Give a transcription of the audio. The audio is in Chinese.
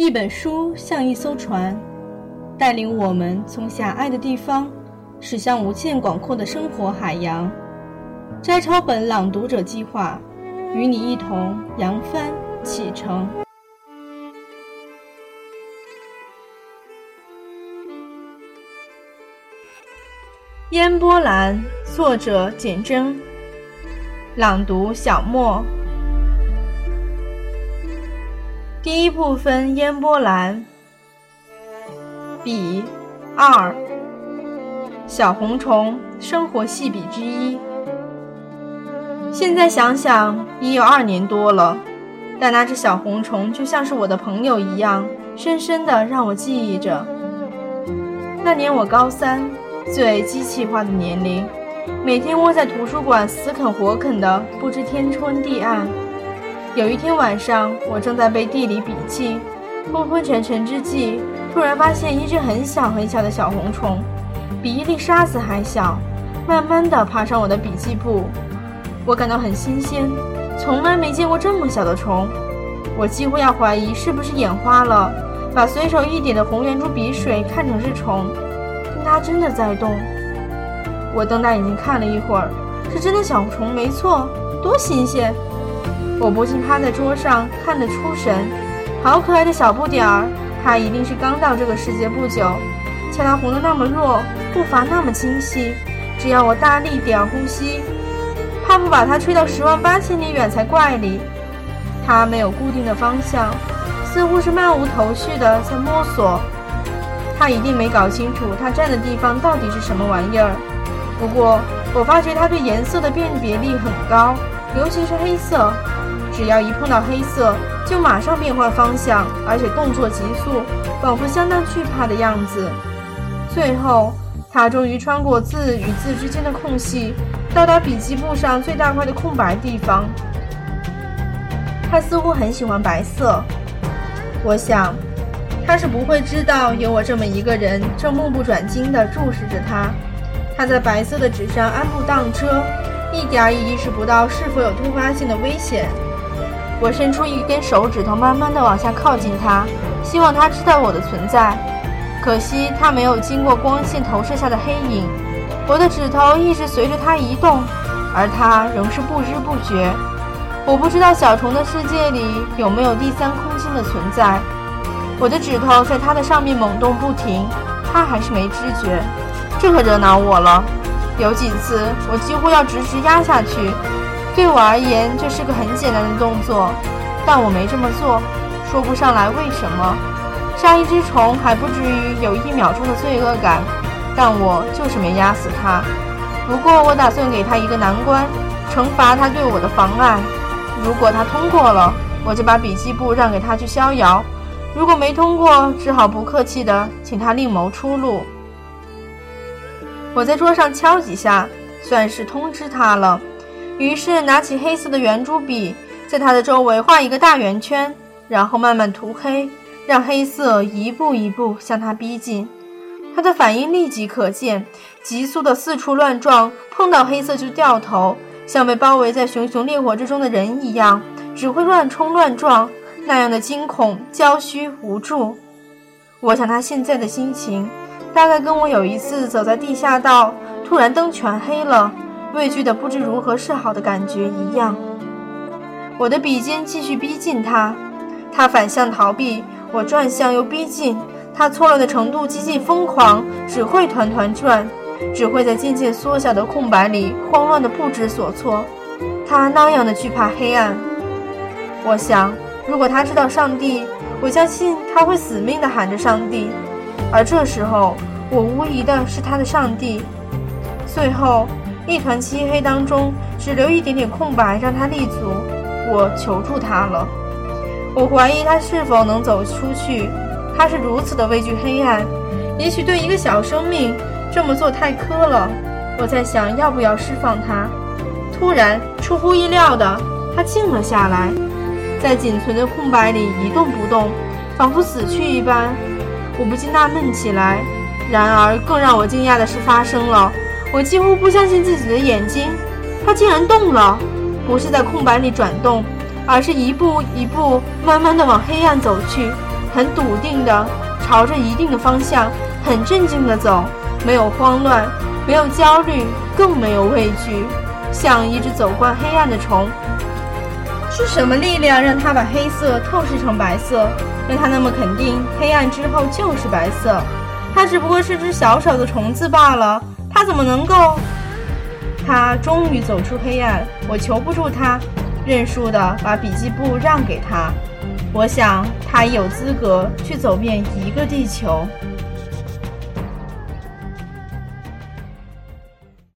一本书像一艘船，带领我们从狭隘的地方驶向无限广阔的生活海洋。摘抄本朗读者计划，与你一同扬帆启程。烟波兰，作者简真，朗读小莫。第一部分：烟波兰。笔二，小红虫生活细笔之一。现在想想，已有二年多了，但那只小红虫就像是我的朋友一样，深深的让我记忆着。那年我高三，最机器化的年龄，每天窝在图书馆死啃活啃的，不知天昏地暗。有一天晚上，我正在背地理笔记，昏昏沉沉之际，突然发现一只很小很小的小红虫，比一粒沙子还小，慢慢地爬上我的笔记簿。我感到很新鲜，从来没见过这么小的虫。我几乎要怀疑是不是眼花了，把随手一点的红圆珠笔水看成是虫，但它真的在动。我瞪大眼睛看了一会儿，是真的小虫，没错，多新鲜！我不禁趴在桌上看得出神，好可爱的小不点儿，它一定是刚到这个世界不久。瞧它红得那么弱，步伐那么精细，只要我大力点呼吸，怕不把它吹到十万八千里远才怪哩。它没有固定的方向，似乎是漫无头绪的在摸索。它一定没搞清楚它站的地方到底是什么玩意儿。不过我发觉它对颜色的辨别力很高，尤其是黑色。只要一碰到黑色，就马上变换方向，而且动作急速，仿佛相当惧怕的样子。最后，他终于穿过字与字之间的空隙，到达笔记簿上最大块的空白地方。他似乎很喜欢白色，我想，他是不会知道有我这么一个人正目不转睛地注视着他。他在白色的纸上安步当车，一点儿也意识不到是否有突发性的危险。我伸出一根手指头，慢慢地往下靠近他，希望他知道我的存在。可惜他没有经过光线投射下的黑影。我的指头一直随着他移动，而他仍是不知不觉。我不知道小虫的世界里有没有第三空间的存在。我的指头在它的上面猛动不停，它还是没知觉。这可惹恼我了。有几次我几乎要直直压下去。对我而言，这是个很简单的动作，但我没这么做，说不上来为什么。杀一只虫还不至于有一秒钟的罪恶感，但我就是没压死它。不过我打算给他一个难关，惩罚他对我的妨碍。如果他通过了，我就把笔记簿让给他去逍遥；如果没通过，只好不客气的请他另谋出路。我在桌上敲几下，算是通知他了。于是拿起黑色的圆珠笔，在它的周围画一个大圆圈，然后慢慢涂黑，让黑色一步一步向它逼近。它的反应立即可见，急速的四处乱撞，碰到黑色就掉头，像被包围在熊熊烈火之中的人一样，只会乱冲乱撞，那样的惊恐、焦虚、无助。我想他现在的心情，大概跟我有一次走在地下道，突然灯全黑了。畏惧的不知如何是好的感觉一样，我的笔尖继续逼近他，他反向逃避，我转向又逼近，他错乱的程度几近疯狂，只会团团转，只会在渐渐缩小的空白里慌乱的不知所措。他那样的惧怕黑暗，我想，如果他知道上帝，我相信他会死命的喊着上帝，而这时候，我无疑的是他的上帝。最后。一团漆黑当中，只留一点点空白，让他立足。我求助他了。我怀疑他是否能走出去。他是如此的畏惧黑暗，也许对一个小生命这么做太苛了。我在想，要不要释放他？突然，出乎意料的，他静了下来，在仅存的空白里一动不动，仿佛死去一般。我不禁纳闷起来。然而，更让我惊讶的事发生了。我几乎不相信自己的眼睛，它竟然动了，不是在空白里转动，而是一步一步慢慢的往黑暗走去。很笃定地朝着一定的方向，很镇静地走，没有慌乱，没有焦虑，更没有畏惧，像一只走惯黑暗的虫。是什么力量让他把黑色透视成白色，让他那么肯定黑暗之后就是白色？它只不过是只小小的虫子罢了，他怎么能够？他终于走出黑暗，我求不住他，认输的把笔记簿让给他。我想他有资格去走遍一个地球。